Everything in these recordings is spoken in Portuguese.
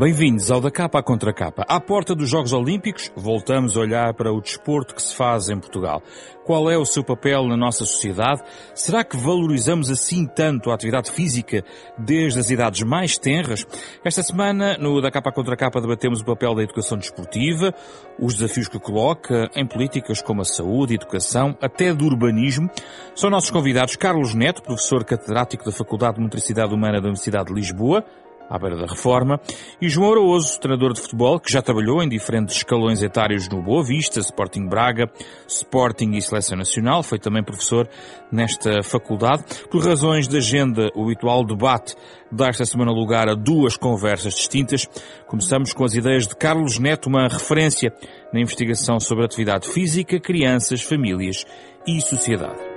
Bem-vindos ao Da Capa Contra Capa. À porta dos Jogos Olímpicos, voltamos a olhar para o desporto que se faz em Portugal. Qual é o seu papel na nossa sociedade? Será que valorizamos assim tanto a atividade física desde as idades mais tenras? Esta semana, no Da Capa Contra Capa, debatemos o papel da educação desportiva, os desafios que coloca em políticas como a saúde, a educação, até do urbanismo. São nossos convidados Carlos Neto, professor catedrático da Faculdade de Motricidade Humana da Universidade de Lisboa, à beira da reforma, e João Araújo, treinador de futebol, que já trabalhou em diferentes escalões etários no Boa Vista, Sporting Braga, Sporting e Seleção Nacional, foi também professor nesta faculdade. Por razões de agenda, o habitual debate dá esta semana lugar a duas conversas distintas. Começamos com as ideias de Carlos Neto, uma referência na investigação sobre atividade física, crianças, famílias e sociedade.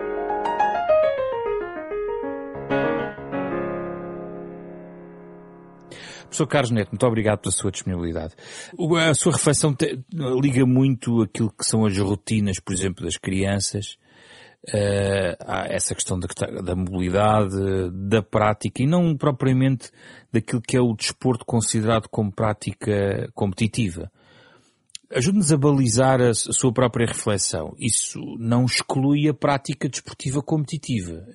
Professor Carlos Neto, muito obrigado pela sua disponibilidade. A sua reflexão te, liga muito aquilo que são as rotinas, por exemplo, das crianças, uh, essa questão da, da, mobilidade, da prática, e não propriamente daquilo que é o desporto considerado como prática competitiva. Ajude-nos a balizar a, a sua própria reflexão. Isso não exclui a prática desportiva competitiva.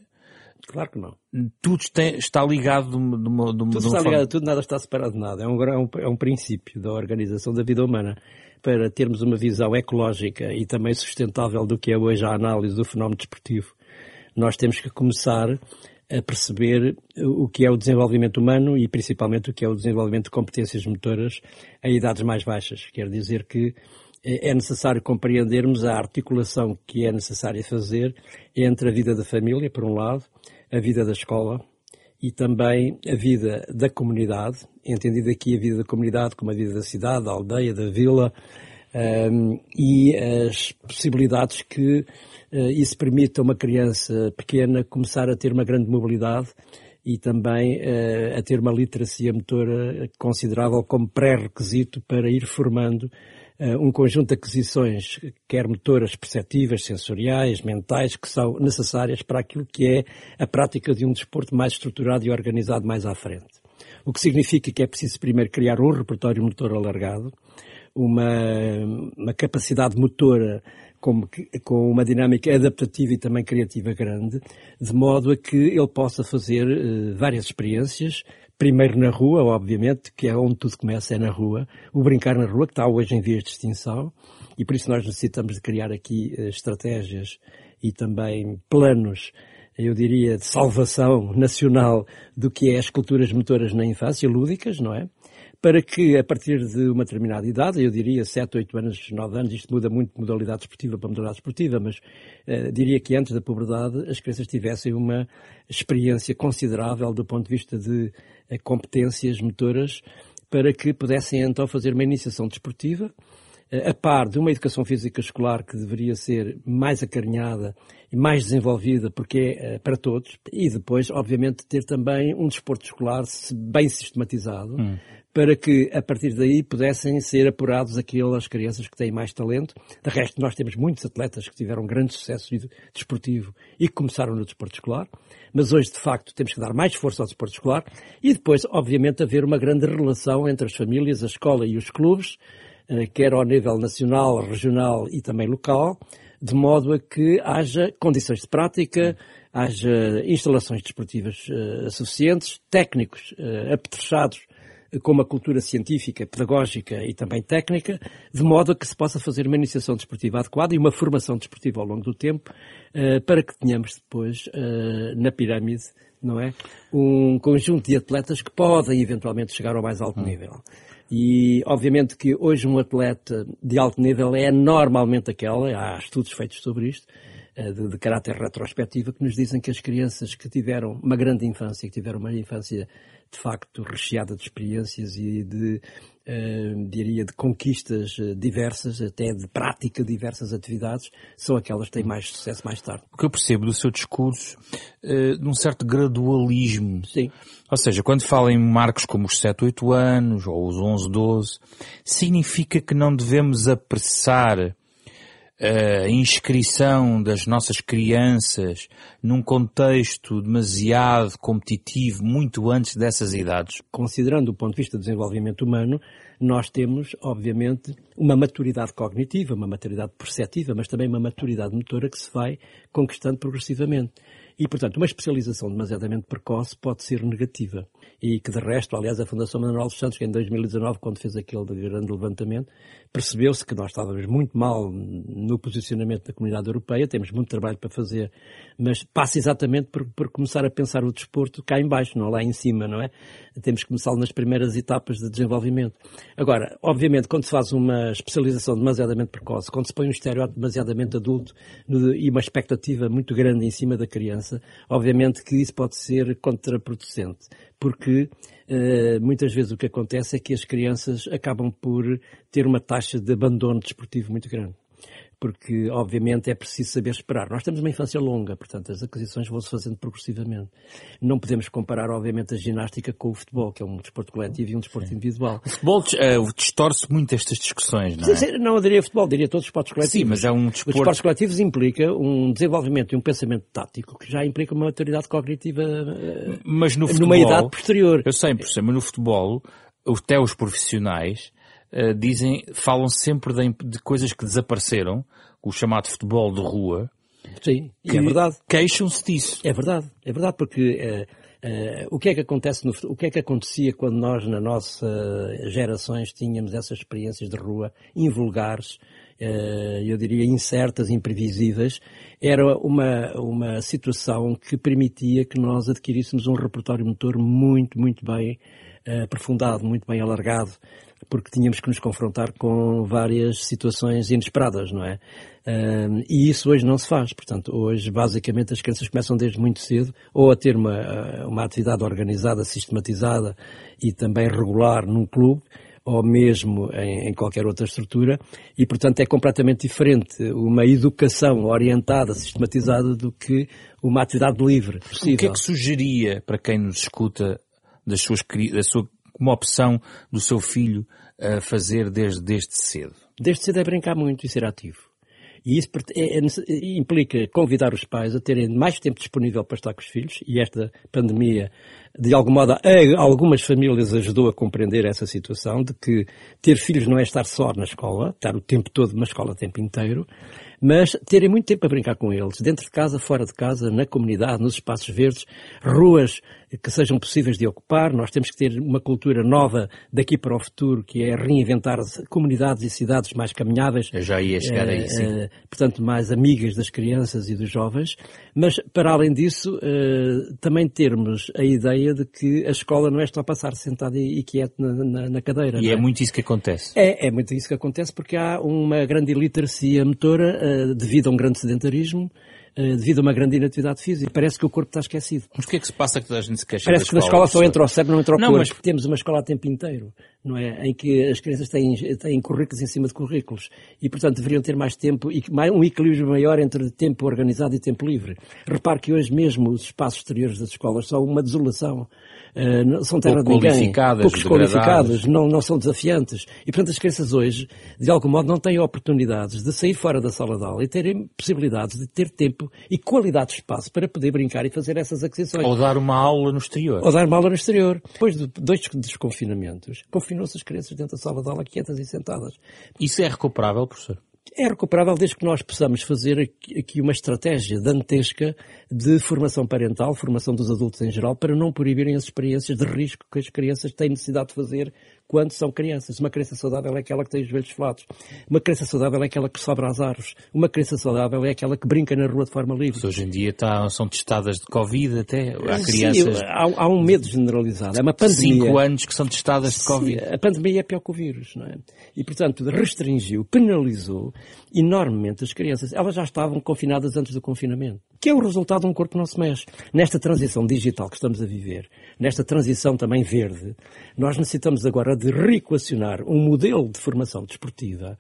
Claro que não. Tudo está ligado de uma, de uma Tudo está ligado a tudo, nada está separado de nada. É um, é, um, é um princípio da organização da vida humana. Para termos uma visão ecológica e também sustentável do que é hoje a análise do fenómeno desportivo, nós temos que começar a perceber o que é o desenvolvimento humano e principalmente o que é o desenvolvimento de competências motoras a idades mais baixas. Quer dizer que é necessário compreendermos a articulação que é necessária fazer entre a vida da família, por um lado, a vida da escola e também a vida da comunidade, entendida aqui a vida da comunidade como a vida da cidade, da aldeia, da vila, um, e as possibilidades que uh, isso permita a uma criança pequena começar a ter uma grande mobilidade e também uh, a ter uma literacia motora considerável como pré-requisito para ir formando um conjunto de aquisições, quer motoras perceptivas, sensoriais, mentais, que são necessárias para aquilo que é a prática de um desporto mais estruturado e organizado mais à frente. O que significa que é preciso primeiro criar um repertório motor alargado, uma, uma capacidade motora com, com, uma dinâmica adaptativa e também criativa grande, de modo a que ele possa fazer uh, várias experiências, primeiro na rua, obviamente, que é onde tudo começa, é na rua, o brincar na rua, que está hoje em vias de extinção, e por isso nós necessitamos de criar aqui uh, estratégias e também planos, eu diria, de salvação nacional do que é as culturas motoras na infância, lúdicas, não é? Para que, a partir de uma determinada idade, eu diria 7, 8 anos, 9 anos, isto muda muito de modalidade esportiva para modalidade esportiva, mas uh, diria que antes da puberdade as crianças tivessem uma experiência considerável do ponto de vista de competências motoras para que pudessem então fazer uma iniciação desportiva, a par de uma educação física escolar que deveria ser mais acarinhada e mais desenvolvida, porque é uh, para todos, e depois, obviamente, ter também um desporto escolar bem sistematizado, hum. Para que, a partir daí, pudessem ser apurados aquelas crianças que têm mais talento. De resto, nós temos muitos atletas que tiveram grande sucesso desportivo e que começaram no desporto escolar, mas hoje, de facto, temos que dar mais força ao desporto escolar e depois, obviamente, haver uma grande relação entre as famílias, a escola e os clubes, eh, quer ao nível nacional, regional e também local, de modo a que haja condições de prática, haja instalações desportivas uh, suficientes, técnicos uh, apetrechados com uma cultura científica, pedagógica e também técnica, de modo a que se possa fazer uma iniciação desportiva adequada e uma formação desportiva ao longo do tempo, uh, para que tenhamos depois, na pirâmide, não é? Um conjunto de atletas que podem eventualmente chegar ao mais alto hum. nível. E, obviamente, que hoje um atleta de alto nível é normalmente aquela, há estudos feitos sobre isto, eh, de, de caráter retrospectivo, que nos dizem que as crianças que tiveram uma grande infância, que tiveram uma infância de facto recheada de experiências e de, uh, diria, de conquistas eh, diversas, até de prática de diversas atividades, são aquelas que têm mais sucesso mais tarde. O que eu percebo do seu discurso, uh, de um certo gradualismo. Sim. Ou seja, quando fala em marcos como os 7, 8 anos, ou os 11, 12, significa que não devemos apressar a inscrição das nossas crianças num contexto demasiado competitivo muito antes dessas idades? Considerando do ponto de vista do desenvolvimento humano, nós temos, obviamente, uma maturidade cognitiva, uma maturidade perceptiva, mas também uma maturidade motora que se vai conquistando progressivamente. E, portanto, uma especialização demasiadamente precoce pode ser negativa. E que, de resto, aliás, a Fundação Manuel dos Santos, que em 2019, quando fez aquele grande levantamento, percebeu-se que nós estávamos muito mal no posicionamento da comunidade europeia, temos muito trabalho para fazer, mas passa exatamente por, por começar a pensar o desporto cá em baixo, não lá em cima, não é? Temos que começar nas primeiras etapas de desenvolvimento. Agora, obviamente, quando se faz uma especialização demasiadamente precoce, quando se põe um estereótipo demasiadamente adulto e uma expectativa muito grande em cima da criança, obviamente que isso pode ser contraproducente, porque uh, muitas vezes o que acontece é que as crianças acabam por ter uma taxa de abandono desportivo muito grande porque obviamente é preciso saber esperar. Nós temos uma infância longa, portanto as aquisições vão-se fazendo progressivamente. Não podemos comparar, obviamente, a ginástica com o futebol, que é um desporto coletivo e um desporto individual. O futebol uh, distorce muito estas discussões, não é? Sim, não, eu diria futebol, diria todos os esportes coletivos. Sim, mas é um desporto... Os esportes coletivos implica um desenvolvimento e um pensamento tático que já implica uma maturidade cognitiva uh, mas no futebol, numa idade posterior. Eu sei, por exemplo, no futebol, até os profissionais uh, dizem, falam sempre de, de, coisas que desapareceram, o chamado futebol de rua. Sim, e é verdade. Queixam-se disso. É verdade, é verdade, porque uh, uh, o que é que acontece no, o que é que acontecia quando nós, na nossa gerações, tínhamos essas experiências de rua invulgares, eu diria incertas, imprevisíveis, era uma, uma situação que permitia que nós adquiríssemos um repertório motor muito, muito bem aprofundado, muito bem alargado porque tínhamos que nos confrontar com várias situações inesperadas, não é? Um, e isso hoje não se faz. Portanto, hoje, basicamente, as crianças começam desde muito cedo ou a ter uma, uma atividade organizada, sistematizada e também regular num clube, ou mesmo em, em, qualquer outra estrutura, e portanto é completamente diferente uma educação orientada, sistematizada, do que uma atividade livre. Possível. O que é que sugeria para quem nos escuta das suas, da sua como opção do seu filho a fazer desde, desde cedo? Desde cedo é brincar muito e ser ativo. E isso é, é, implica convidar os pais a terem mais tempo disponível para estar com os filhos, e esta pandemia, de algum modo, algumas famílias ajudou a compreender essa situação de que ter filhos não é estar só na escola, estar o tempo todo na escola o tempo inteiro, mas terem muito tempo a brincar com eles, dentro de casa, fora de casa, na comunidade, nos espaços verdes, ruas que sejam possíveis de ocupar. Nós temos que ter uma cultura nova daqui para o futuro, que é reinventar comunidades e cidades mais caminháveis. Eu já ia chegar aí, sim. Uh, portanto, mais amigas das crianças e dos jovens. Mas, para além disso, uh, também termos a ideia de que a escola não é só passar sentado e, quieto na, na, na cadeira. E é? é? muito isso que acontece. É, é muito isso que acontece porque há uma grande iliteracia motora devido a um grande sedentarismo eh, devido a uma grande inatividade física. Parece que o corpo está esquecido. Mas o que é que se passa que a gente se queixa Parece que na escola só entra o cérebro, não entra o não, corpo. Mas... Temos uma escola a tempo inteiro, não é? Em que as crianças têm, têm currículos em cima de currículos. E, portanto, deveriam ter mais tempo e um equilíbrio maior entre tempo organizado e tempo livre. Repare que hoje mesmo os espaços exteriores das escolas são uma desolação. Uh, são terra Pouco de ninguém, poucos qualificados, não, não são desafiantes. E, portanto, as crianças hoje, de algum modo, não têm oportunidades de sair fora da sala de aula e terem possibilidades de ter tempo e qualidade de espaço para poder brincar e fazer essas aquisições. Ou dar uma aula no exterior. Ou dar uma aula no exterior. Depois de dois desconfinamentos, confinou-se as crianças dentro da sala de aula quietas e sentadas. Isso é recuperável, professor? é recuperável desde que nós possamos fazer aqui uma estratégia dantesca de formação parental, formação dos adultos em geral, para não proibirem as experiências de risco que as crianças têm necessidade de fazer quando são crianças. Uma criança saudável é aquela que tem os joelhos flatos. Uma criança saudável é aquela que sobe às árvores. Uma criança saudável é aquela que brinca na rua de forma livre. Hoje em dia tá, são testadas de Covid até. Há crianças... Sim, há, há, um medo generalizado. É uma pandemia. Cinco anos que são testadas de Covid. Sim, a pandemia é pior que o vírus, não é? E, portanto, restringiu, penalizou enormemente as crianças. Elas já estavam confinadas antes do confinamento. Que é o resultado de um corpo que não se mexe. Nesta transição digital que estamos a viver, nesta transição também verde, nós necessitamos agora de reequacionar um modelo de formação desportiva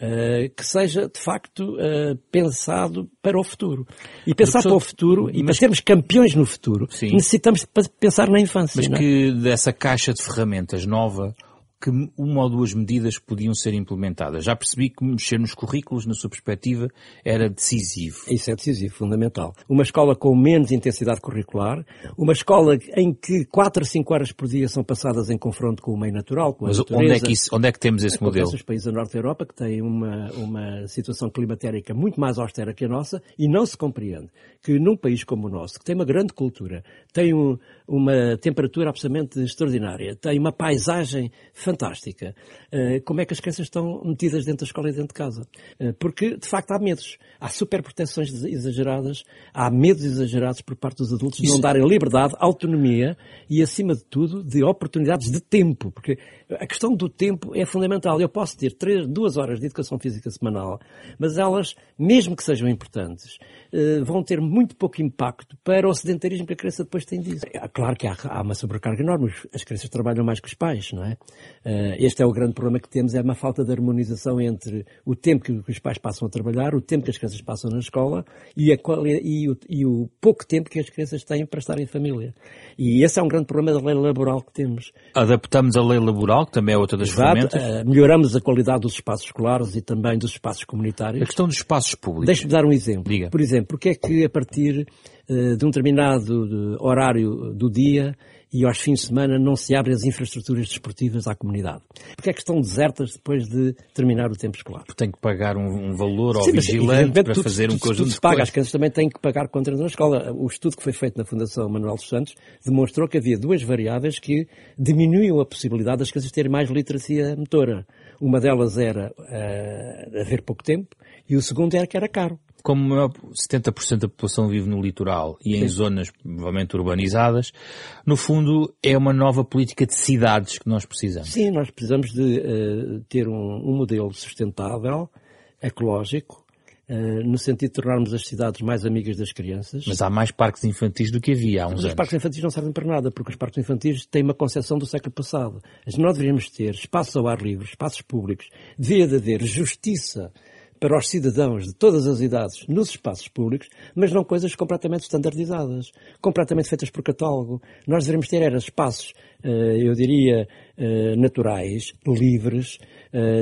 Uh, que seja, de facto, uh, pensado para o futuro. E pensar para o futuro, mas, e para sermos campeões no futuro, sim. necessitamos pensar na infância. Mas não? É? que dessa caixa de ferramentas nova, que uma ou duas medidas podiam ser implementadas. Já percebi que mexer nos currículos, na sua perspectiva, era decisivo. Isso é decisivo, fundamental. Uma escola com menos intensidade curricular, uma escola em que 4 a 5 horas por dia são passadas em confronto com o meio natural, com a Mas natureza. onde é, que isso, onde é que temos esse modelo? Os países da Norte da Europa que têm uma, uma situação climatérica muito mais austera que a nossa e não se compreende que num país como o nosso, que tem uma grande cultura, tem um, uma temperatura absolutamente extraordinária, tem uma paisagem fantástica, uh, como é que as crianças estão metidas dentro da escola e dentro de casa? Uh, porque, de facto, há medos. Há superproteções exageradas, há medos exagerados por parte dos adultos de não darem liberdade, autonomia e, acima de tudo, de oportunidades de tempo. Porque a questão do tempo é fundamental. Eu posso ter três, duas horas de educação física semanal, mas elas, mesmo que sejam importantes, vão ter muito pouco impacto para o sedentarismo que a criança depois tem disso. É claro que há, há uma sobrecarga enorme. As crianças trabalham mais que os pais, não é? Uh, este é o grande problema que temos, é uma falta de harmonização entre o tempo que os pais passam a trabalhar, o tempo que as crianças passam na escola e, a, e, o, e o pouco tempo que as crianças têm para estar em família. E esse é um grande problema da lei laboral que temos. Adaptamos a lei laboral, que também é outra das Exato, ferramentas. Uh, melhoramos a qualidade dos espaços escolares e também dos espaços comunitários. A questão dos espaços públicos. Deixe-me dar um exemplo. Diga. Por exemplo, porque é que a partir uh, de um determinado horário do dia e aos fins de semana não se abrem as infraestruturas desportivas à comunidade. Porque é que estão desertas depois de terminar o tempo escolar? Porque tem que pagar um, um valor ao Sim, mas, vigilante para tudo, fazer tudo, um conjunto tudo de se paga. coisas. As crianças também têm que pagar contra na escola. O estudo que foi feito na Fundação Manuel dos Santos demonstrou que havia duas variáveis que diminuíam a possibilidade das crianças terem mais literacia motora. Uma delas era uh, haver pouco tempo e o segundo era que era caro como 70% da população vive no litoral e em Sim. zonas provavelmente urbanizadas, no fundo é uma nova política de cidades que nós precisamos. Sim, nós precisamos de uh, ter um, um, modelo sustentável, ecológico, uh, no sentido de tornarmos as cidades mais amigas das crianças. Mas há mais parques infantis do que havia há uns Mas anos. Os parques infantis não servem para nada, porque os parques infantis têm uma concepção do século passado. Nós deveríamos ter espaços ao ar livre, espaços públicos, devia de haver justiça para os cidadãos de todas as idades nos espaços públicos, mas não coisas completamente standardizadas, completamente feitas por catálogo. Nós devemos ter era espaços, eu diria, naturais, livres,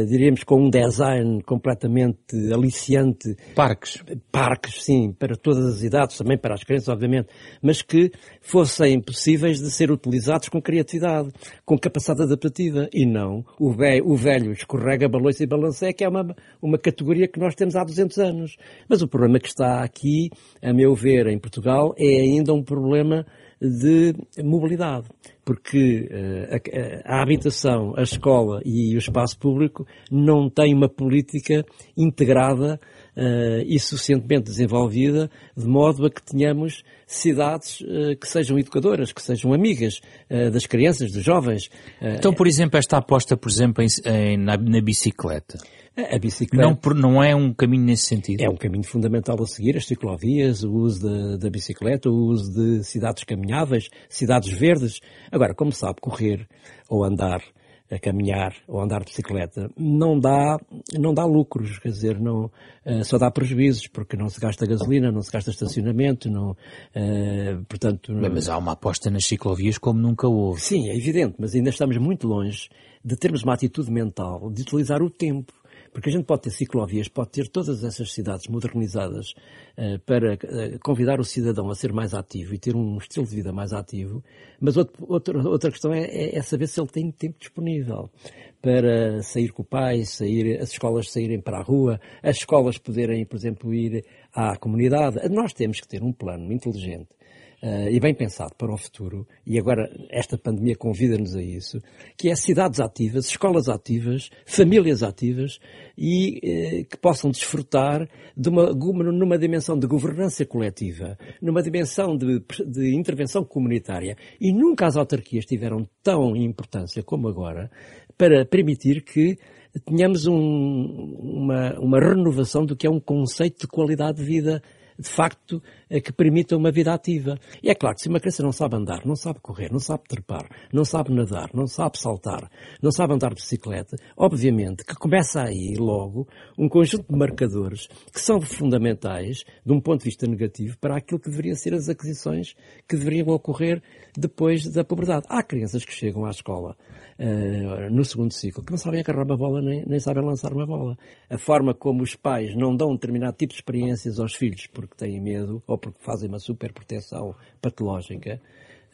diríamos com um design completamente aliciante. Parques. Parques, sim, para todas as idades, também para as crianças, obviamente, mas que fossem possíveis de ser utilizados com criatividade, com capacidade adaptativa, e não o velho, o velho escorrega, balança e balancé, que é uma, uma categoria que nós temos há 200 anos. Mas o problema que está aqui, a meu ver, em Portugal, é ainda um problema de mobilidade, porque uh, a, a, habitação, a escola e o espaço público não têm uma política integrada uh, e suficientemente desenvolvida, de modo a que tenhamos cidades uh, que sejam educadoras, que sejam amigas das crianças, dos jovens. então, por exemplo, esta aposta, por exemplo, em, em, na, na bicicleta. A bicicleta. Não, não é um caminho nesse sentido. É um caminho fundamental a seguir, as ciclovias, o uso da, da bicicleta, o uso de cidades caminháveis, cidades verdes. Agora, como sabe, correr ou andar a caminhar ou andar de bicicleta não dá não dá lucros quer dizer não uh, só dá prejuízos porque não se gasta gasolina não se gasta estacionamento não uh, portanto Bem, mas há uma aposta nas ciclovias como nunca houve. Sim é evidente mas ainda estamos muito longe de termos uma atitude mental de utilizar o tempo porque a gente pode ter ciclovias, pode ter todas essas cidades modernizadas uh, para uh, convidar o cidadão a ser mais ativo e ter um estilo de vida mais ativo, mas outro, outro, outra questão é, é, é, saber se ele tem tempo disponível para sair com o pai, sair, as escolas saírem para a rua, as escolas poderem, por exemplo, ir à comunidade. Nós temos que ter um plano inteligente uh, e bem pensado para o futuro, e agora esta pandemia convida-nos a isso, que é cidades ativas, escolas ativas, famílias ativas e uh, que possam desfrutar de uma, numa dimensão de governança coletiva, numa dimensão de, de intervenção comunitária. E nunca as autarquias tiveram tão importância como agora para permitir que tenhamos um, uma, uma renovação do que é um conceito de qualidade de vida de facto, que permitam uma vida ativa. E é claro que se uma criança não sabe andar, não sabe correr, não sabe trepar, não sabe nadar, não sabe saltar, não sabe andar de bicicleta, obviamente que começa aí logo um conjunto de marcadores que são fundamentais, de um ponto de vista negativo, para aquilo que deveriam ser as aquisições que deveriam ocorrer depois da puberdade. Há crianças que chegam à escola uh, no segundo ciclo que não sabem agarrar uma bola nem, nem sabem lançar uma bola. A forma como os pais não dão um determinado tipo de experiências aos filhos porque têm medo ou porque fazem uma superproteção patológica,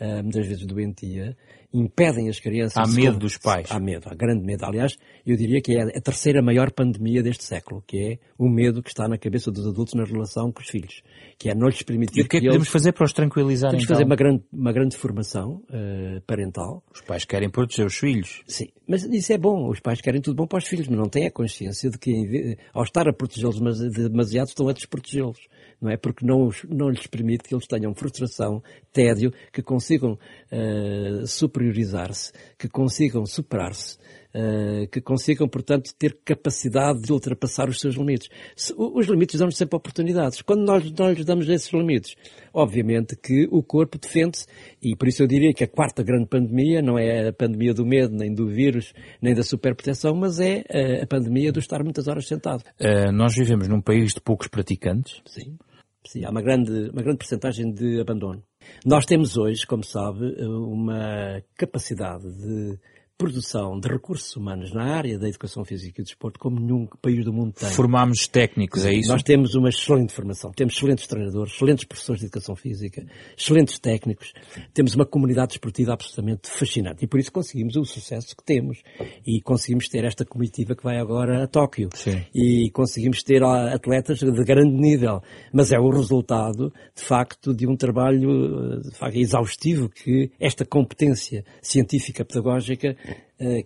uh, muitas vezes doentia, impedem as crianças... Há medo dos pais. Há medo, há grande medo. Aliás, eu diria que é a terceira maior pandemia deste século, que é o medo que está na cabeça dos adultos na relação com os filhos, que é não lhes permitir E o que é que, podemos fazer para os tranquilizar, Temos então? fazer uma grande, uma grande formação uh, parental. Os pais querem proteger os filhos. Sim, mas isso é bom. Os pais querem tudo bom para os filhos, mas não têm a consciência de que, ao estar a protegê-los demasiado, estão a desprotegê-los não é? Porque não, não lhes permite que eles tenham frustração, tédio, que consigam uh, superiorizar-se, que consigam superar-se, uh, que consigam, portanto, ter capacidade de ultrapassar os seus limites. Se, os limites dão-nos sempre oportunidades. Quando nós, nós lhes damos esses limites, obviamente que o corpo defende-se, e por isso eu diria que a quarta grande pandemia não é a pandemia do medo, nem do vírus, nem da superproteção, mas é a, eh, a pandemia do estar muitas horas sentado. Uh, nós vivemos num país de poucos praticantes. Sim. Sim, há uma grande, uma grande percentagem de abandono. Nós temos hoje, como sabe, uma capacidade de produção de recursos humanos na área da educação física e do desporto como nenhum país do mundo tem. Formámos técnicos, é isso? Nós temos uma excelente formação. Temos excelentes treinadores, excelentes professores de educação física, excelentes técnicos. Temos uma comunidade desportiva absolutamente fascinante. E por isso conseguimos o sucesso que temos. E conseguimos ter esta comitiva que vai agora a Tóquio. Sim. E conseguimos ter atletas de grande nível. Mas é o resultado, de facto, de um trabalho de facto, exaustivo que esta competência científica pedagógica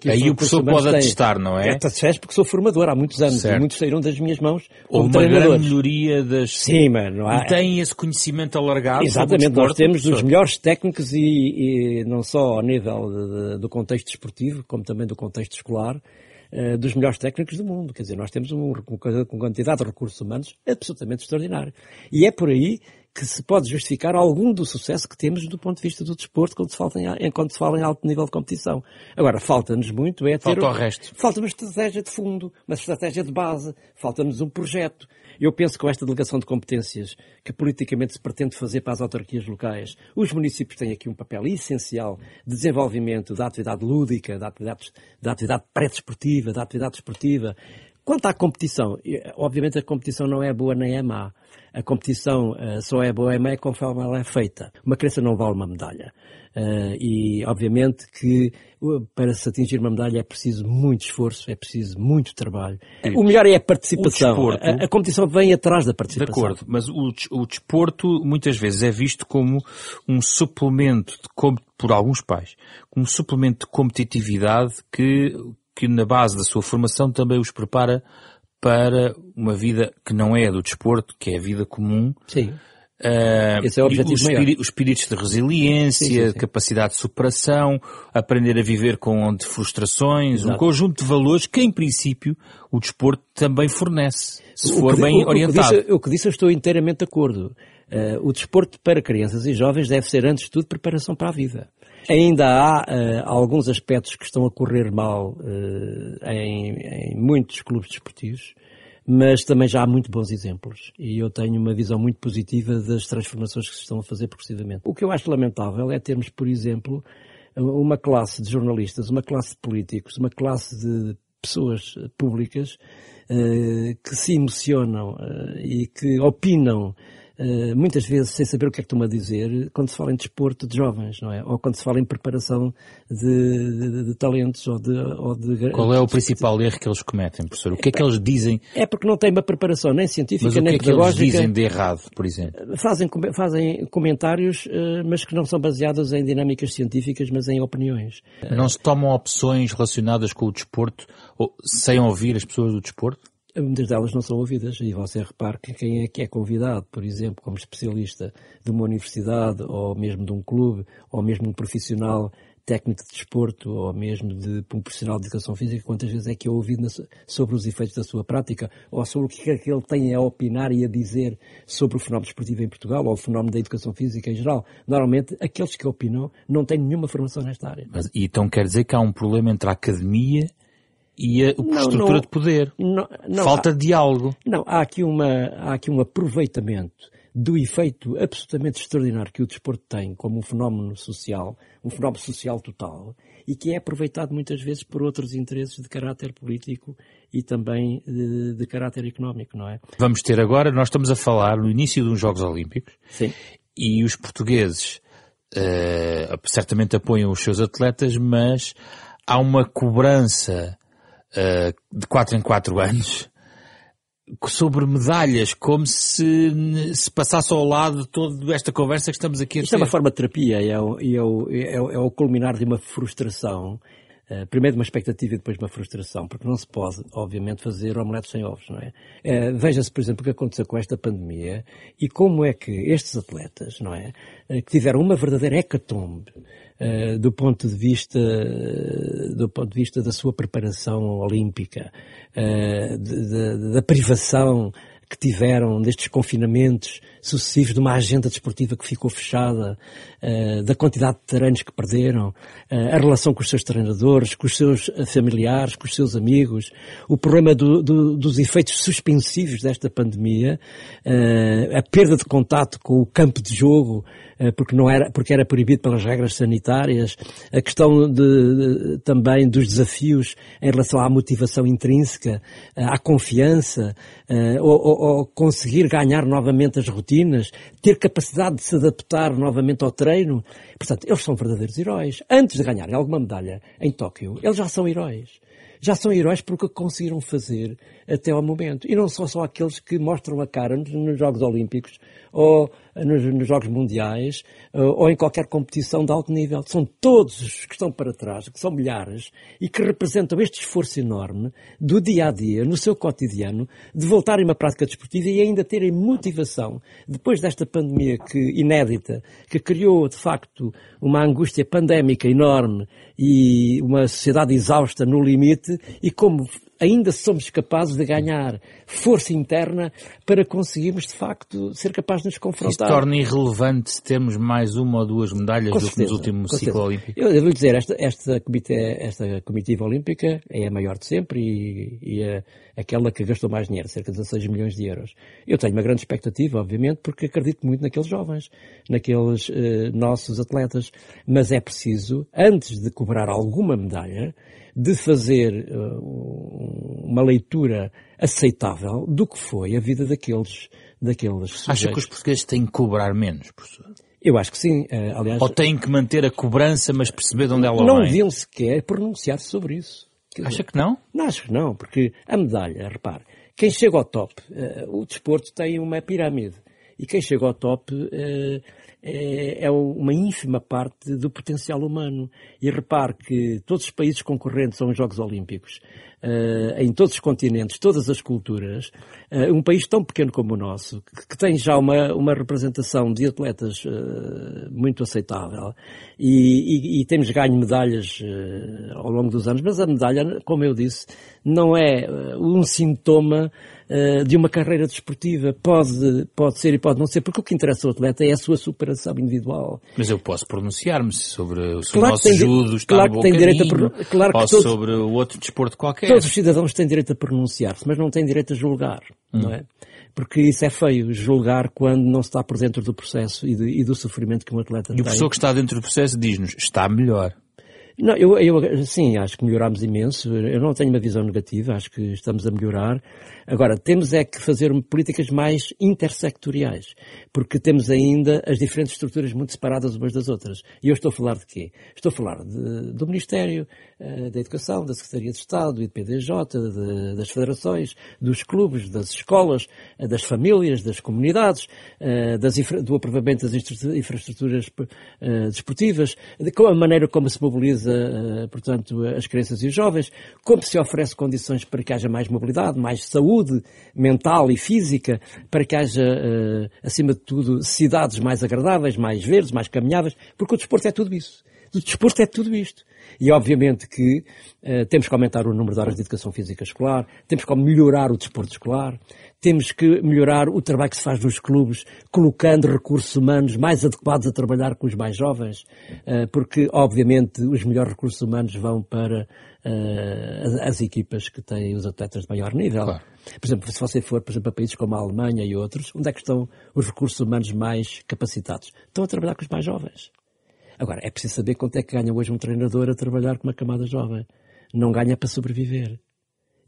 que Aí o professor pode atestar, não é? É, atestar porque sou formador há muitos anos certo. e muitos saíram das minhas mãos como Ou uma grande melhoria das... Sim, mano. Há... E tem esse conhecimento alargado Exatamente, nós temos professor. os melhores técnicos e, e, não só ao nível de, de, do contexto esportivo, como também do contexto escolar, uh, dos melhores técnicos do mundo. Quer dizer, nós temos um, uma quantidade de recursos humanos absolutamente extraordinária. E é por aí que se pode justificar algum do sucesso que temos do ponto de vista do desporto quando se, fala em, quando se fala em alto nível de competição. Agora, falta-nos muito é ter... Falta o resto. Falta uma estratégia de fundo, uma estratégia de base, falta-nos um projeto. Eu penso que com esta delegação de competências que politicamente se pretende fazer para as autarquias locais, os municípios têm aqui um papel essencial de desenvolvimento da atividade lúdica, da atividade, da atividade pré-desportiva, da atividade esportiva. Quanto à competição, obviamente a competição não é boa nem é má a competição uh, só é boa é conforme ela é feita. Uma criança não vale uma medalha. Uh, e, obviamente, que para se atingir uma medalha é preciso muito esforço, é preciso muito trabalho. O melhor é a participação. Desporto, a, a, competição vem atrás da participação. De acordo, mas o, o desporto muitas vezes é visto como um suplemento, de, por alguns pais, como um suplemento de competitividade que, que na base da sua formação também os prepara para uma vida que não é a do desporto, que é a vida comum. Sim. Uh, Esse é o objetivo os, espíritos, os espíritos de resiliência, sim, sim, sim. capacidade de superação, aprender a viver com frustrações, Exato. um conjunto de valores que, em princípio, o desporto também fornece, se o for que, bem o, orientado. O que, disse, o que disse eu estou inteiramente de acordo. Uh, o desporto para crianças e jovens deve ser, antes de tudo, preparação para a vida. Ainda há uh, alguns aspectos que estão a correr mal uh, em, em, muitos clubes desportivos, mas também já há muito bons exemplos. E eu tenho uma visão muito positiva das transformações que se estão a fazer progressivamente. O que eu acho lamentável é termos, por exemplo, uma classe de jornalistas, uma classe de políticos, uma classe de pessoas públicas uh, que se emocionam e que opinam muitas vezes sem saber o que é que estão a dizer, quando se fala em desporto de jovens, não é? Ou quando se fala em preparação de, de, de talentos ou de, ou de... Qual é o principal erro que eles cometem, professor? O que é que eles dizem? É porque não têm uma preparação nem científica, mas nem pedagógica. o que é que eles dizem de errado, por exemplo? Fazem, fazem comentários, eh, mas que não são baseados em dinâmicas científicas, mas em opiniões. Não se tomam opções relacionadas com o desporto, ou, sem ouvir as pessoas do desporto? Muitas delas não são ouvidas e você repara que quem é que é convidado, por exemplo, como especialista de uma universidade ou mesmo de um clube ou mesmo um profissional técnico de desporto ou mesmo de um profissional de educação física, quantas vezes é que eu ouvi sobre os efeitos da sua prática ou sobre o que é que ele tem a opinar e a dizer sobre o fenómeno desportivo em Portugal ou o fenómeno da educação física em geral. Normalmente, aqueles que opinam não têm nenhuma formação nesta área. Mas, então quer dizer que há um problema entre a academia e a, não, estrutura não, de poder. Não, Falta há, de diálogo. Não, há aqui, uma, há aqui um aproveitamento do efeito absolutamente extraordinário que o desporto tem como um fenómeno social, um fenómeno social total, e que é aproveitado muitas vezes por outros interesses de caráter político e também de, de caráter económico, não é? Vamos ter agora, nós estamos a falar no início dos Jogos Olímpicos, Sim. e os portugueses uh, certamente apoiam os seus atletas, mas há uma cobrança de 4 em 4 anos sobre medalhas, como se se passasse ao lado de toda esta conversa que estamos aqui a ter. Isto é uma forma de terapia e é o, é o, é o, é o culminar de uma frustração. Uh, primeiro uma expectativa e depois de uma frustração, porque não se pode, obviamente, fazer omelete sem ovos, não é? Uh, Veja-se, por exemplo, o que aconteceu com esta pandemia e como é que estes atletas, não é? Uh, que tiveram uma verdadeira hecatombe do ponto de vista do ponto de vista da sua preparação olímpica, da privação que tiveram destes confinamentos sucessivos de uma agenda desportiva que ficou fechada, uh, da quantidade de treinos que perderam, uh, a relação com os seus treinadores, com os seus familiares, com os seus amigos, o problema do, do, dos efeitos suspensivos desta pandemia, uh, a perda de contato com o campo de jogo, eh, porque não era, porque era proibido pelas regras sanitárias, a questão de, de, também dos desafios em relação à motivação intrínseca, eh, à confiança, eh, ou, ou, ou conseguir ganhar novamente as rotinas, ter capacidade de se adaptar novamente ao treino. Portanto, eles são verdadeiros heróis. Antes de ganharem alguma medalha em Tóquio, eles já são heróis já são heróis porque conseguiram fazer até ao momento. E não são só aqueles que mostram a cara nos Jogos Olímpicos ou nos, nos Jogos Mundiais, uh, ou em qualquer competição de alto nível. São todos os que estão para trás, que são milhares, e que representam este esforço enorme do dia a dia, no seu cotidiano, de voltarem a uma prática desportiva e ainda terem motivação, depois desta pandemia que, inédita, que criou, de facto, uma angústia pandémica enorme e uma sociedade exausta no limite, e como ainda somos capazes de ganhar força interna para conseguirmos, de facto, ser capazes de nos confrontar. Isso torna irrelevante se temos mais uma ou duas medalhas com do certeza, que no último ciclo olímpico? Eu devo dizer, esta, esta, comitê, esta comitiva olímpica é a maior de sempre e, e é aquela que gastou mais dinheiro, cerca de 16 milhões de euros. Eu tenho uma grande expectativa, obviamente, porque acredito muito naqueles jovens, naqueles eh, nossos atletas, mas é preciso, antes de cobrar alguma medalha, de fazer uh, uma leitura aceitável do que foi a vida daqueles, daqueles sujeitos. Acha que os portugueses têm que cobrar menos, professor? Eu acho que sim. Uh, aliás, Ou têm que manter a cobrança, mas perceber de onde ela não vem? Não deviam sequer pronunciar-se sobre isso. Quer Acha dizer, que não? Não, acho que não, porque a medalha, repare, quem chega ao top, uh, o desporto tem uma pirâmide. E quem chega ao top é, é uma ínfima parte do potencial humano. E repare que todos os países concorrentes aos Jogos Olímpicos, uh, em todos os continentes, todas as culturas, uh, um país tão pequeno como o nosso, que, tem já uma, uma representação de atletas uh, muito aceitável, e, e, e, temos ganho medalhas ao longo dos anos, mas a medalha, como eu disse, não é um sintoma uh, de uma carreira desportiva. Pode, pode ser e pode não ser, porque o que interessa ao atleta é a sua superação individual. Mas eu posso pronunciar-me sobre o claro nosso judo está claro que tem direito a claro ou todos, sobre o outro desporto qualquer. Todos os cidadãos têm direito a pronunciar-se, mas não têm direito a julgar, hum. não é? Porque isso é feio, julgar quando não se está por dentro do processo e, de, e do sofrimento que um atleta e tem. E o professor que está dentro do processo diz-nos, está melhor. Não, eu, eu, sim, acho que melhorámos imenso. Eu não tenho uma visão negativa, acho que estamos a melhorar. Agora, temos é que fazer políticas mais intersectoriais, porque temos ainda as diferentes estruturas muito separadas umas das outras. E eu estou a falar de quê? Estou a falar de, do Ministério da Educação, da Secretaria de Estado, do IPDJ, de, das federações, dos clubes, das escolas, uh, das famílias, das comunidades, uh, das do aproveitamento das infraestruturas desportivas, de a maneira como se mobiliza, portanto, as crianças e os jovens, como se oferece condições para que haja mais mobilidade, mais saúde, mental e física, para que haja, acima de tudo, cidades mais agradáveis, mais verdes, mais caminhadas, porque o desporto é tudo isso. do desporto é tudo isto. E obviamente que uh, temos que aumentar o número de horas de educação física escolar, temos que melhorar o desporto escolar, temos que melhorar o trabalho que se faz nos clubes, colocando recursos humanos mais adequados a trabalhar com os mais jovens, uh, porque obviamente os melhores recursos humanos vão para uh, as, as, equipas que têm os atletas de maior nível. Claro. Por exemplo, se você for, por exemplo, a países como a Alemanha e outros, onde é que estão os recursos humanos mais capacitados? Estão a trabalhar com os mais jovens. Agora, é preciso saber quanto é que ganha hoje um treinador a trabalhar com uma camada jovem. Não ganha para sobreviver.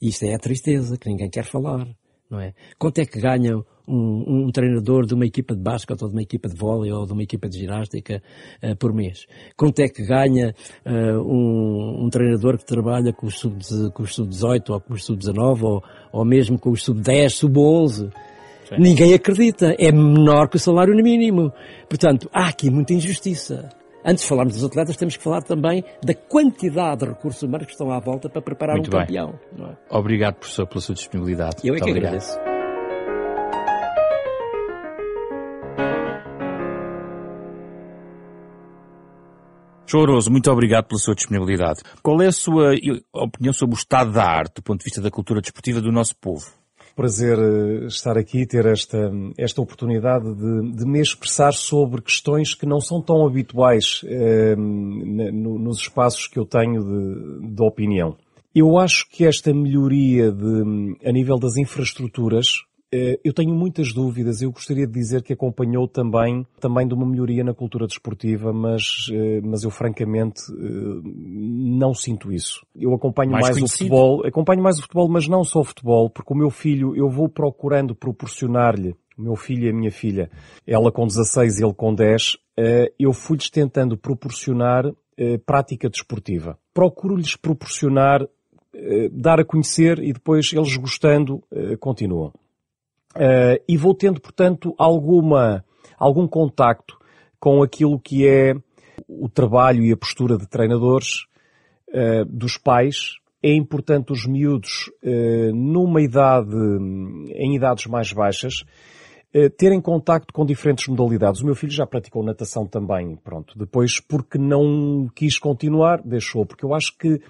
E isto é a tristeza, que ninguém quer falar, não é? Quanto é que ganha um, um treinador de uma equipa de basquete ou de uma equipa de vôlei ou de uma equipa de ginástica uh, por mês? Quanto é que ganha uh, um, um, treinador que trabalha com os sub-18 sub ou com os sub-19 ou, ou mesmo com os sub-10, sub-11? Ninguém acredita. É menor que o salário mínimo. Portanto, há aqui muita injustiça. Antes de falarmos dos atletas, temos que falar também da quantidade de recursos humanos que estão à volta para preparar Muito um bem. campeão. É? Obrigado, professor, pela sua disponibilidade. Eu é que obrigado. agradeço. João Oroso, muito obrigado pela sua disponibilidade. Qual é a sua opinião sobre o estado da arte, do ponto de vista da cultura desportiva do nosso povo? Prazer eh, estar aqui, ter esta, esta oportunidade de, de me expressar sobre questões que não são tão habituais eh, nos espaços que eu tenho de, de opinião. Eu acho que esta melhoria de, a nível das infraestruturas eu tenho muitas dúvidas. Eu gostaria de dizer que acompanhou também, também de uma melhoria na cultura desportiva, mas, eh, mas eu francamente eh, não sinto isso. Eu acompanho mais, mais o futebol, acompanho mais o futebol, mas não só o futebol, porque o meu filho, eu vou procurando proporcionar-lhe o meu filho e a minha filha, ela com 16 e ele com 10, eu fui-lhes tentando proporcionar prática desportiva. Procuro-lhes proporcionar, dar a conhecer e depois eles gostando, continuam. Uh, e vou tendo, portanto, alguma, algum contacto com aquilo que é o trabalho e a postura de treinadores, uh, dos pais. É importante os miúdos, uh, numa idade, em idades mais baixas, terem contacto com diferentes modalidades. O meu filho já praticou natação também, pronto. Depois, porque não quis continuar, deixou. Porque eu acho que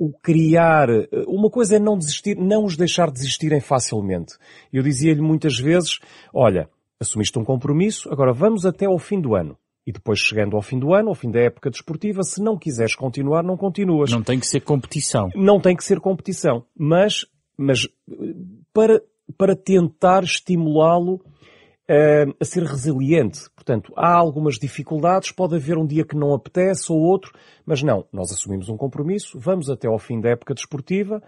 o criar, uma coisa é não desistir, não os deixar desistirem facilmente. Eu dizia-lhe muitas vezes, olha, assumiste um compromisso, agora vamos até ao fim do ano. E depois chegando ao fim do ano, ao fim da época desportiva, se não quiseres continuar, não continuas. Não tem que ser competição. Não tem que ser competição. Mas, mas para, para tentar estimulá-lo uh, a ser resiliente. Portanto, há algumas dificuldades, pode haver um dia que não apetece ou outro, mas não, nós assumimos um compromisso, vamos até ao fim da época desportiva,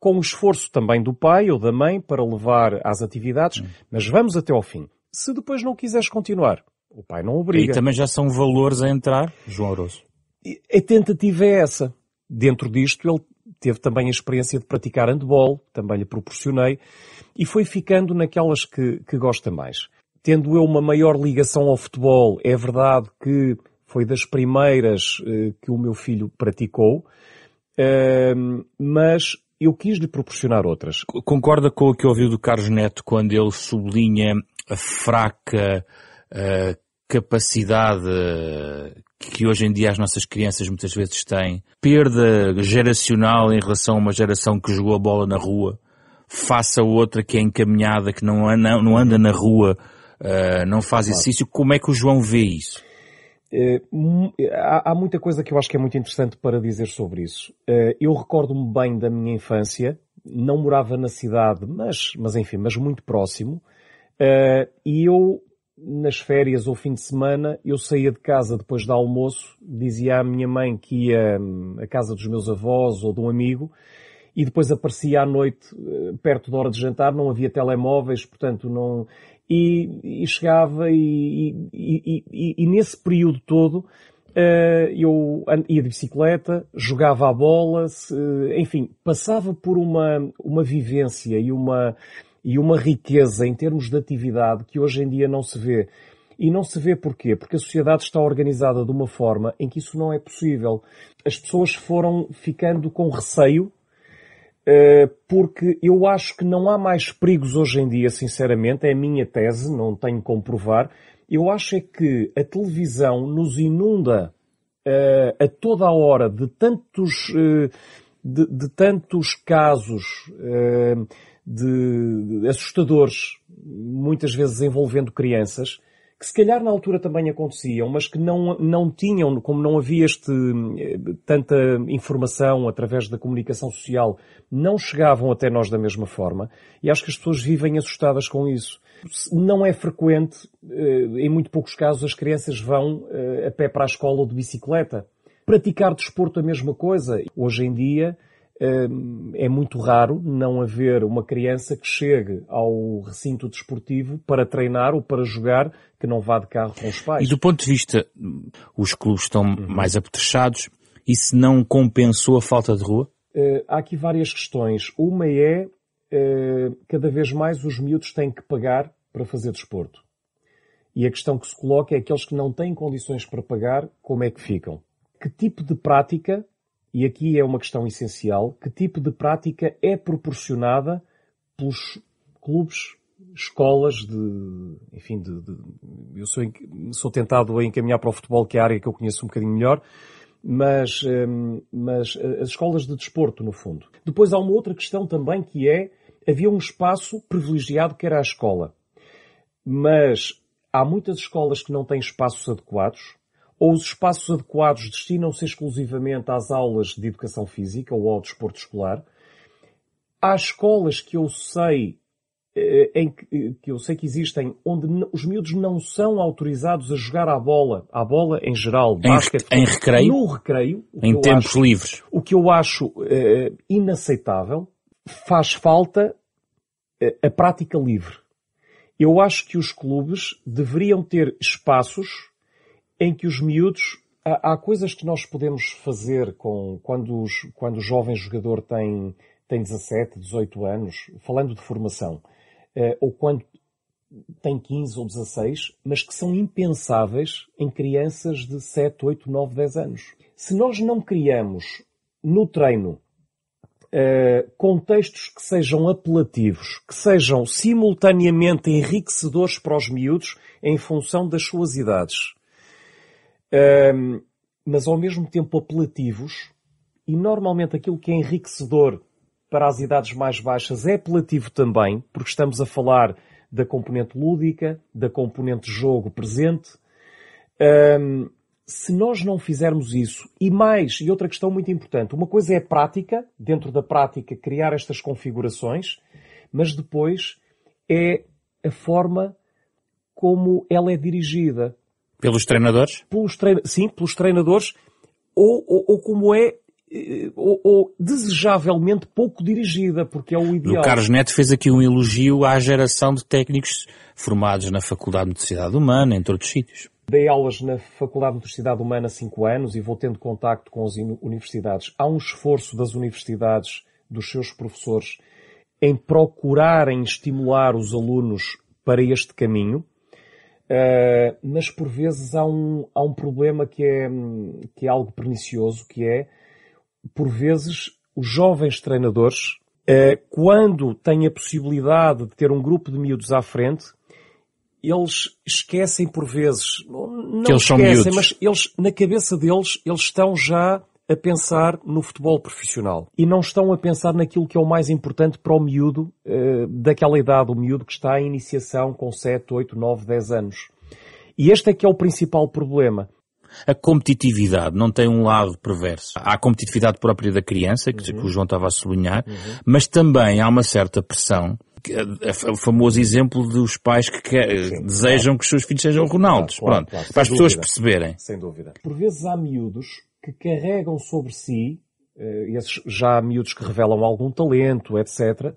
com o esforço também do pai ou da mãe para levar às atividades, hum. mas vamos até ao fim. Se depois não quiseres continuar, o pai não obriga. E também já são valores a entrar, João Oroso? A tentativa é essa. Dentro disto, ele teve também a experiência de praticar handball, também lhe proporcionei, e foi ficando naquelas que, que gosta mais tendo eu uma maior ligação ao futebol, é verdade que foi das primeiras uh, que o meu filho praticou, uh, mas eu quis lhe proporcionar outras. Concorda com o que ouviu do Carlos Neto quando ele sublinha a fraca uh, capacidade que hoje em dia as nossas crianças muitas vezes têm, perda geracional em relação a uma geração que jogou a bola na rua, face a outra que é encaminhada, que não anda na rua uh, não faz exercício. Como é que o João vê isso? Eh, há, muita coisa que eu acho que é muito interessante para dizer sobre isso. Eh, eu recordo-me bem da minha infância, não morava na cidade, mas, mas enfim, mas muito próximo, e eu, nas férias ou fim de semana, eu saía de casa depois do almoço, dizia à minha mãe que ia hum, à casa dos meus avós ou de um amigo, e depois aparecia à noite, perto da hora de jantar, não havia telemóveis, portanto não, e, e chegava e, e, e, nesse período todo uh, eu ia de bicicleta, jogava a bola, se, enfim, passava por uma, uma vivência e uma, e uma riqueza em termos de atividade que hoje em dia não se vê. E não se vê porquê? Porque a sociedade está organizada de uma forma em que isso não é possível. As pessoas foram ficando com receio porque eu acho que não há mais perigos hoje em dia, sinceramente, é a minha tese, não tenho como provar. Eu acho é que a televisão nos inunda uh, a toda a hora de tantos, uh, de, de, tantos casos uh, de, de assustadores, muitas vezes envolvendo crianças, que se calhar na altura também aconteciam, mas que não, não tinham, como não havia este, tanta informação através da comunicação social, não chegavam até nós da mesma forma. E acho que as pessoas vivem assustadas com isso. Não é frequente, eh, em muito poucos casos, as crianças vão eh, a pé para a escola ou de bicicleta. Praticar desporto a mesma coisa. Hoje em dia, eh, é muito raro não haver uma criança que chegue ao recinto desportivo para treinar ou para jogar que não vá de carro com os pais. E do ponto de vista, os clubes estão uhum. mais apetrechados, isso não compensou a falta de rua? Uh, há aqui várias questões. Uma é, uh, cada vez mais os miúdos têm que pagar para fazer desporto. E a questão que se coloca é aqueles que não têm condições para pagar, como é que ficam? Que tipo de prática, e aqui é uma questão essencial, que tipo de prática é proporcionada pelos clubes escolas de, enfim, de, de eu sou, sou tentado a encaminhar para o futebol, que é a área que eu conheço um bocadinho melhor, mas, hum, mas eh, as escolas de desporto, no fundo. Depois há uma outra questão também que é, havia um espaço privilegiado que era a escola. Mas há muitas escolas que não têm espaços adequados, ou os espaços adequados destinam-se exclusivamente às aulas de educação física ou ao desporto escolar. Há escolas que eu sei eh, em que, eh, que, eu sei que existem, onde os miúdos não são autorizados a jogar à bola, à bola em geral, em, basquete, em recreio, no recreio, em tempos acho, livres. O que eu acho uh, inaceitável, faz falta a prática livre. Eu acho que os clubes deveriam ter espaços em que os miúdos há, coisas que nós podemos fazer com quando os, quando o jovem jogador tem tem 17, 18 anos, falando de formação uh, ou quando tem 15 ou 16, mas que são impensáveis em crianças de 7, 8, 9, 10 anos. Se nós não criamos no treino uh, contextos que sejam apelativos, que sejam simultaneamente enriquecedores para os miúdos em função das suas idades, uh, mas ao mesmo tempo apelativos, e normalmente aquilo que é enriquecedor para as idades mais baixas é apelativo também, porque estamos a falar da componente lúdica, da componente jogo presente. Um, se nós não fizermos isso, e mais, e outra questão muito importante, uma coisa é a prática, dentro da prática criar estas configurações, mas depois é a forma como ela é dirigida. Pelos treinadores? Pelos treina sim, pelos treinadores, ou, ou, ou como é eh, ou, ou, desejavelmente pouco dirigida, porque é o ideal. O Carlos Neto fez aqui um elogio à geração de técnicos formados na Faculdade de Motricidade Humana, entre outros sítios. Dei aulas na Faculdade de Motricidade Humana há cinco anos e vou tendo contacto com as universidades. Há um esforço das universidades, dos seus professores, em procurarem estimular os alunos para este caminho, uh, mas por vezes há um, há um problema que é, que é algo pernicioso, que é por vezes, os jovens treinadores, eh, quando têm a possibilidade de ter um grupo de miúdos à frente, eles esquecem por vezes, não eles esquecem, mas eles, na cabeça deles, eles estão já a pensar no futebol profissional e não estão a pensar naquilo que é o mais importante para o miúdo uh, daquela idade, o miúdo que está em iniciação com 7, 8, 9, 10 anos. E este é que é o principal problema. A competitividade não tem um lado perverso. Há a competitividade própria da criança, que, uhum. que o João estava a sublinhar, uhum. mas também há uma certa pressão o famoso exemplo dos pais que Sim, desejam claro. que os seus filhos sejam Ronaldos. Claro, Pronto, claro, para as pessoas perceberem. Sem dúvida. Por vezes há miúdos que carregam sobre si, eh, esses já miúdos que revelam algum talento, etc.,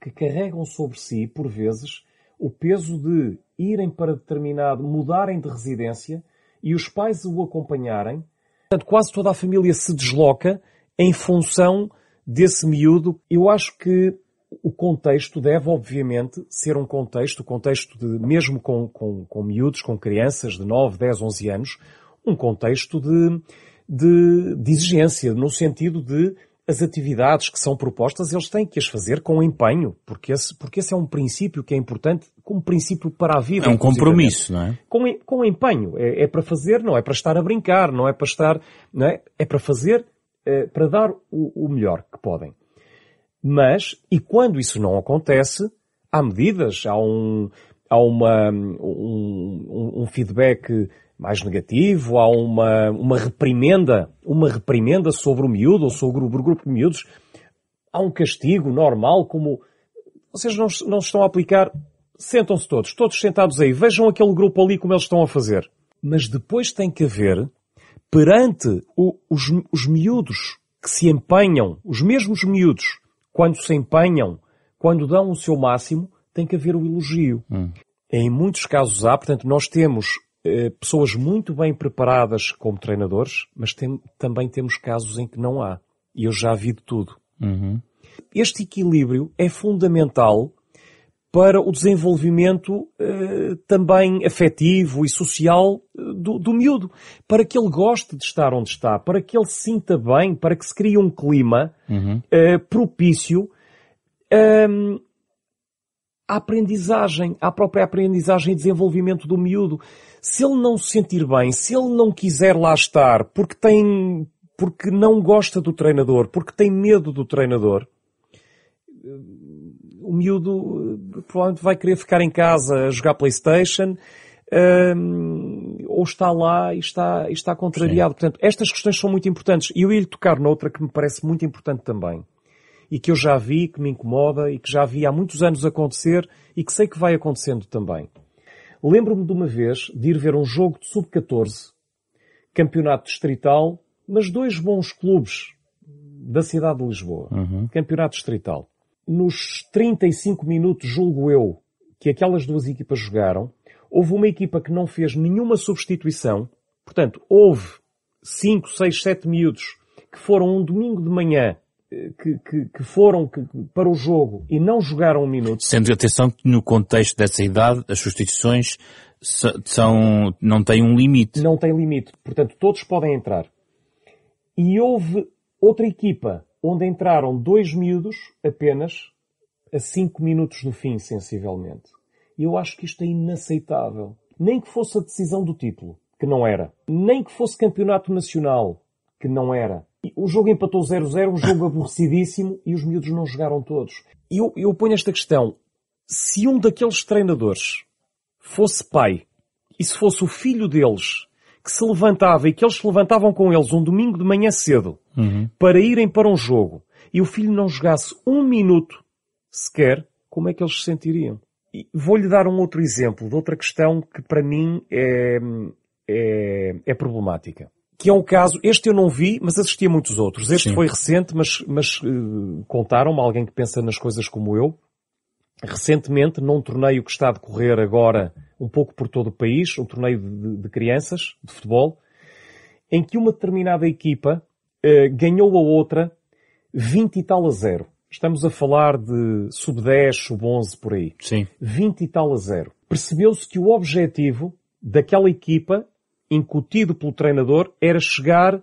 que carregam sobre si, por vezes, o peso de irem para determinado, mudarem de residência e os pais o acompanharem, portanto, quase toda a família se desloca em função desse miúdo. Eu acho que o contexto deve, obviamente, ser um contexto, contexto de, mesmo com, com, com miúdos, com crianças de 9, 10, 11 anos, um contexto de, de, de exigência, no sentido de as atividades que são propostas, eles têm que as fazer com empenho, porque esse, porque esse é um princípio que é importante, como princípio para a vida. É um compromisso, não é? Com, com empenho. É, é, para fazer, não é para estar a brincar, não é para estar, não é? É para fazer, é, para dar o, o melhor que podem. Mas, e quando isso não acontece, há medidas, há um, há uma, um, um feedback mais negativo, há uma, uma reprimenda, uma reprimenda sobre o miúdo ou sobre o grupo de miúdos, há um castigo normal, como vocês não, não estão a aplicar, sentam-se todos, todos sentados aí, vejam aquele grupo ali como eles estão a fazer. Mas depois tem que haver, perante o, os, os miúdos que se empenham, os mesmos miúdos, quando se empenham, quando dão o seu máximo, tem que haver o elogio. Hum. Em muitos casos há, portanto, nós temos pessoas muito bem preparadas como treinadores, mas tem, também temos casos em que não há. E eu já vi de tudo. Uhum. Este equilíbrio é fundamental para o desenvolvimento eh, também afetivo e social eh, do, do miúdo. Para que ele goste de estar onde está, para que ele se sinta bem, para que se crie um clima uhum. eh, propício ehm, à aprendizagem, à própria aprendizagem e desenvolvimento do miúdo se ele não se sentir bem, se ele não quiser lá estar porque tem, porque não gosta do treinador, porque tem medo do treinador, o miúdo eh, provavelmente vai querer ficar em casa a jogar Playstation, um, ou está lá e está, e está contrariado. Sim. Portanto, estas questões são muito importantes. E eu ia lhe tocar noutra que me parece muito importante também. E que eu já vi, que me incomoda e que já vi há muitos anos acontecer e que sei que vai acontecendo também. Lembro-me de uma vez de ir ver um jogo de sub-14, campeonato distrital, mas dois bons clubes da cidade de Lisboa. Uhum. Campeonato distrital. Nos 35 minutos, julgo eu, que aquelas duas equipas jogaram, houve uma equipa que não fez nenhuma substituição. Portanto, houve 5, 6, 7 miúdos que foram um domingo de manhã que, que, que foram que, para o jogo e não jogaram um minuto. Sendo atenção que no contexto dessa idade as substituições são, não têm um limite. Não tem limite. Portanto, todos podem entrar. E houve outra equipa onde entraram dois miúdos apenas a cinco minutos do fim, sensivelmente. E eu acho que isto é inaceitável. Nem que fosse a decisão do título, que não era. Nem que fosse campeonato nacional, que não era. O jogo empatou 0-0, um jogo aborrecidíssimo e os miúdos não jogaram todos. E eu, eu ponho esta questão. Se um daqueles treinadores fosse pai e se fosse o filho deles que se levantava e que eles se levantavam com eles um domingo de manhã cedo uhum. para irem para um jogo e o filho não jogasse um minuto sequer, como é que eles se sentiriam? Vou-lhe dar um outro exemplo de outra questão que para mim é, é, é problemática que é um caso, este eu não vi, mas assisti a muitos outros. Este Sim. foi recente, mas, mas uh, contaram-me, alguém que pensa nas coisas como eu, recentemente, num torneio que está a decorrer agora um pouco por todo o país, um torneio de, de crianças, de futebol, em que uma determinada equipa uh, ganhou a outra 20 e tal a zero. Estamos a falar de sub-10, sub-11 por aí. Sim. 20 e tal a zero. Percebeu-se que o objetivo daquela equipa incutido pelo treinador era chegar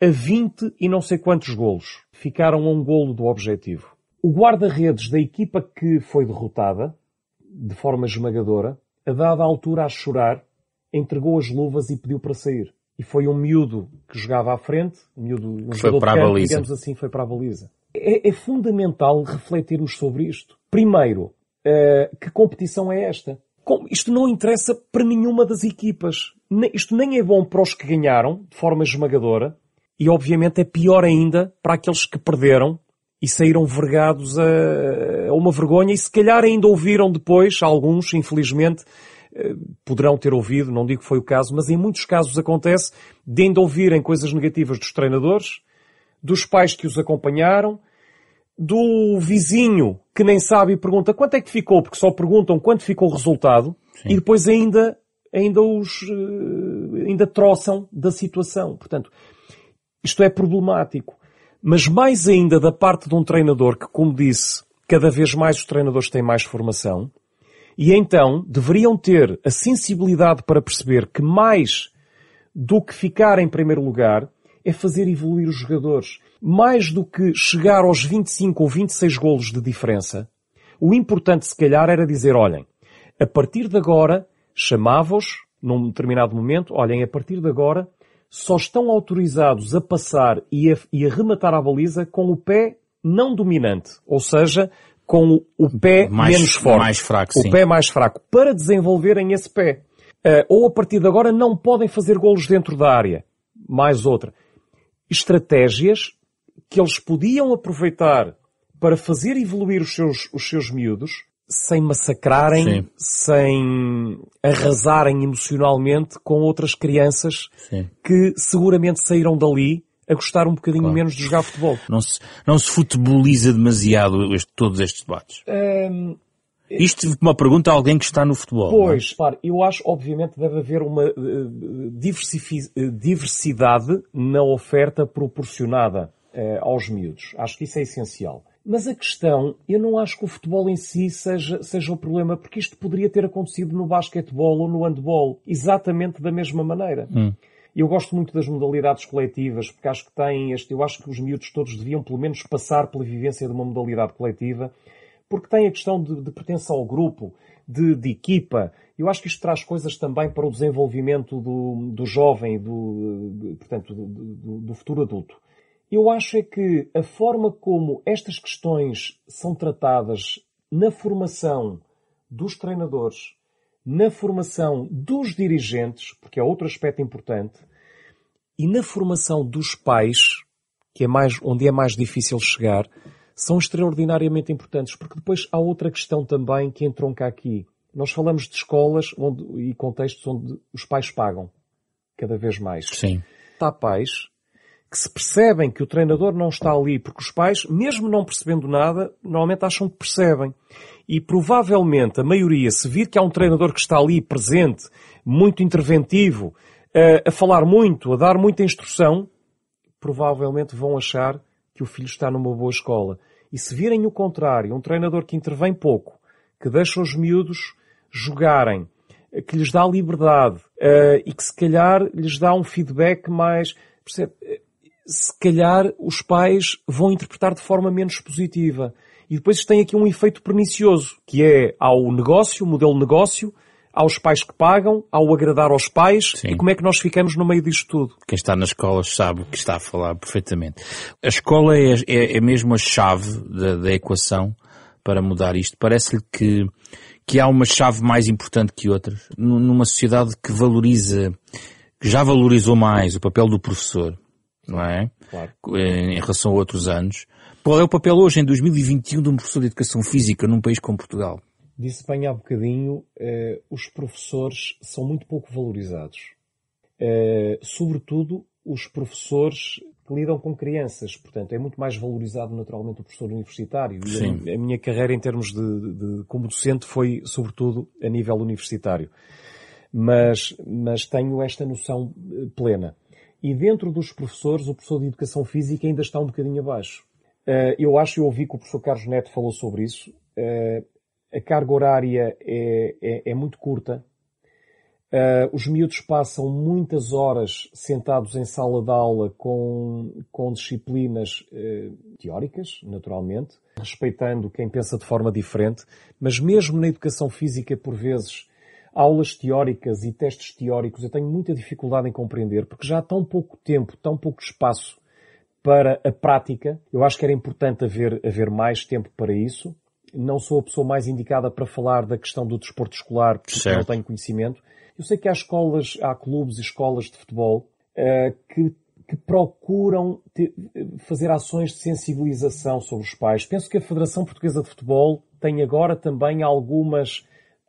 a 20 e não sei quantos golos. Ficaram a um golo do objetivo. O guarda-redes da equipa que foi derrotada, de forma esmagadora, a dada altura a chorar, entregou as luvas e pediu para sair. E foi um miúdo que jogava à frente, um miúdo, um foi para campo, a baliza. digamos assim, foi para a baliza. É, é fundamental refletirmos sobre isto. Primeiro, uh, que competição é esta? Isto não interessa para nenhuma das equipas. Isto nem é bom para os que ganharam, de forma esmagadora, e obviamente é pior ainda para aqueles que perderam e saíram vergados a, uma vergonha e se calhar ainda ouviram depois, alguns, infelizmente, eh, poderão ter ouvido, não digo que foi o caso, mas em muitos casos acontece de ainda ouvirem coisas negativas dos treinadores, dos pais que os acompanharam, do vizinho que nem sabe e pergunta quanto é que ficou, porque só perguntam quanto ficou o resultado Sim. e depois ainda, ainda os, eh, ainda troçam da situação. Portanto, isto é problemático. Mas mais ainda da parte de um treinador que, como disse, cada vez mais os treinadores têm mais formação e então deveriam ter a sensibilidade para perceber que mais do que ficar em primeiro lugar é fazer evoluir os jogadores. Mais do que chegar aos 25 ou 26 golos de diferença, o importante se calhar era dizer, olhem, a partir de agora, chamava-os num determinado momento, olhem, a partir de agora, só estão autorizados a passar e a, e a rematar a baliza com o pé não dominante, ou seja, com o pé mais, menos forte. Mais fraco, o pé mais fraco, para desenvolverem esse pé. Uh, ou a partir de agora não podem fazer golos dentro da área. Mais outra. Estratégias que eles podiam aproveitar para fazer evoluir os seus, os seus miúdos sem massacrarem, Sim. sem arrasarem emocionalmente com outras crianças Sim. que seguramente saíram dali a gostar um bocadinho claro. menos de jogar futebol. Não se, não se futeboliza demasiado este, todos estes debates? Isto uma pergunta a alguém que está no futebol. É? Pois, é? eu acho, obviamente, deve haver uma uh, diversidade na oferta proporcionada uh, aos miúdos. Acho que isso é essencial. Mas a questão, eu não acho que o futebol em si seja, seja o problema, porque isto poderia ter acontecido no basquetebol ou no handball, exatamente da mesma maneira. Hum. Eu gosto muito das modalidades coletivas, porque acho que têm este, eu acho que os miúdos todos deviam pelo menos passar pela vivência de uma modalidade coletiva, porque tem a questão de, de pertença ao grupo, de, de, equipa. Eu acho que isto traz coisas também para o desenvolvimento do, do jovem, do, portanto, do, do futuro adulto. Eu acho é que a forma como estas questões são tratadas na formação dos treinadores, na formação dos dirigentes, porque é outro aspecto importante, e na formação dos pais, que é mais, onde é mais difícil chegar, são extraordinariamente importantes, porque depois há outra questão também que entronca aqui. Nós falamos de escolas onde, e contextos onde os pais pagam cada vez mais. Sim. Há pais que se percebem que o treinador não está ali, porque os pais, mesmo não percebendo nada, normalmente acham que percebem. E provavelmente a maioria, se vir que há um treinador que está ali presente, muito interventivo, a, a falar muito, a dar muita instrução, provavelmente vão achar que o filho está numa boa escola. E se virem o contrário, um treinador que intervém pouco, que deixa os miúdos jogarem, que lhes dá liberdade uh, e que se calhar lhes dá um feedback mais. Percebe? Se calhar os pais vão interpretar de forma menos positiva. E depois tem aqui um efeito pernicioso, que é ao negócio, modelo negócio, aos pais que pagam, ao agradar aos pais, Sim. e como é que nós ficamos no meio disto tudo? Quem está nas escolas sabe o que está a falar perfeitamente. A escola é, é, é mesmo a chave da, da equação para mudar isto. Parece-lhe que, que há uma chave mais importante que outras. Numa sociedade que valoriza, que já valorizou mais o papel do professor, não é? Claro. Em relação a outros anos. Qual é o papel hoje, em 2021, de um professor de Educação Física num país como Portugal? Disse bem há bocadinho, eh, os professores são muito pouco valorizados. Eh, sobretudo, os professores que lidam com crianças. Portanto, é muito mais valorizado naturalmente o professor universitário. Sim. E a, a minha carreira em termos de, de, como docente foi sobretudo a nível universitário. Mas, mas tenho esta noção eh, plena. E dentro dos professores, o professor de Educação Física ainda está um bocadinho abaixo. Uh, eu acho, eu ouvi que o professor Carlos Neto falou sobre isso. Uh, a carga horária é, é, é muito curta. Uh, os miúdos passam muitas horas sentados em sala de aula com, com disciplinas teóricas, naturalmente, respeitando quem pensa de forma diferente, mas mesmo na educação física, por vezes, aulas teóricas e testes teóricos eu tenho muita dificuldade em compreender, porque já há tão pouco tempo, tão pouco espaço para a prática. Eu acho que era importante haver, haver mais tempo para isso. Não sou a pessoa mais indicada para falar da questão do desporto escolar, porque certo. não tenho conhecimento. Eu sei que há escolas, há clubes e escolas de futebol uh, que, que procuram fazer ações de sensibilização sobre os pais. Penso que a Federação Portuguesa de Futebol tem agora também algumas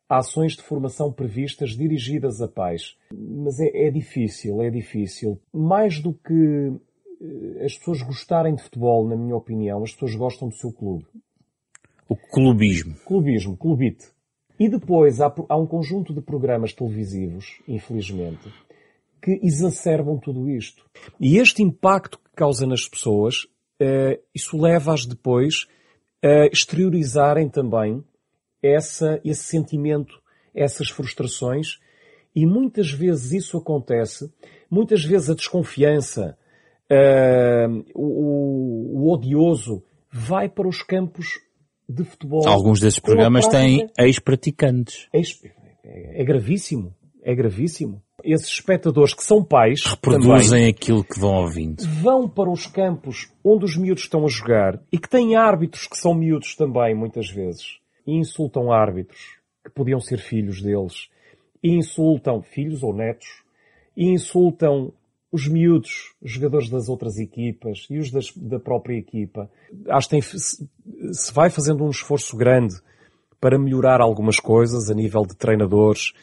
ações de formação previstas dirigidas a pais. Mas é, é difícil, é difícil. Mais do que eh, as pessoas gostarem de futebol, na minha opinião, as pessoas gostam do seu clube. O clubismo. Clubismo, clubite. E depois há, há, um conjunto de programas televisivos, infelizmente, que exacerbam tudo isto. E este impacto que causa nas pessoas, uh, isso leva-as depois a exteriorizarem também essa, esse sentimento, essas frustrações, e muitas vezes isso acontece, muitas vezes a desconfiança, uh, o, o, odioso, vai para os campos de futebol. Alguns desses programas têm ex-praticantes. Ex é, é gravíssimo. É gravíssimo. Esses espectadores que são pais reproduzem também, aquilo que vão ouvindo. Vão para os campos onde os miúdos estão a jogar e que têm árbitros que são miúdos também, muitas vezes, insultam árbitros que podiam ser filhos deles, insultam filhos ou netos, insultam os miúdos, os jogadores das outras equipas e os das, da própria equipa. Acho que se vai fazendo um esforço grande para melhorar algumas coisas a nível de treinadores,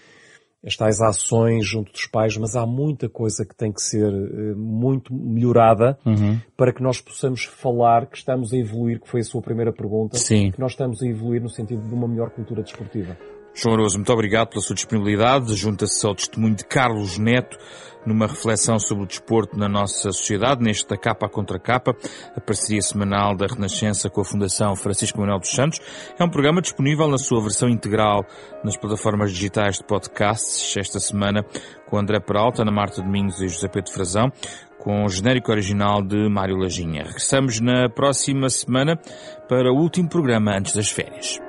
as tais ações junto dos pais, mas há muita coisa que tem que ser uh, muito melhorada uhum. para que nós possamos falar que estamos a evoluir, que foi a sua primeira pergunta, Sim. que nós estamos a evoluir no sentido de uma melhor cultura desportiva. João Aroso, muito obrigado pela sua disponibilidade. Junta-se ao testemunho de Carlos Neto numa reflexão sobre o desporto na nossa sociedade, neste da capa contra capa, a parceria semanal da Renascença com a Fundação Francisco Manuel dos Santos. É um programa disponível na sua versão integral nas plataformas digitais de podcasts, esta semana com André Peralta, Ana Marta Domingos e José Pedro Frazão, com o genérico original de Mário Lajinha. Regressamos na próxima semana para o último programa antes das férias.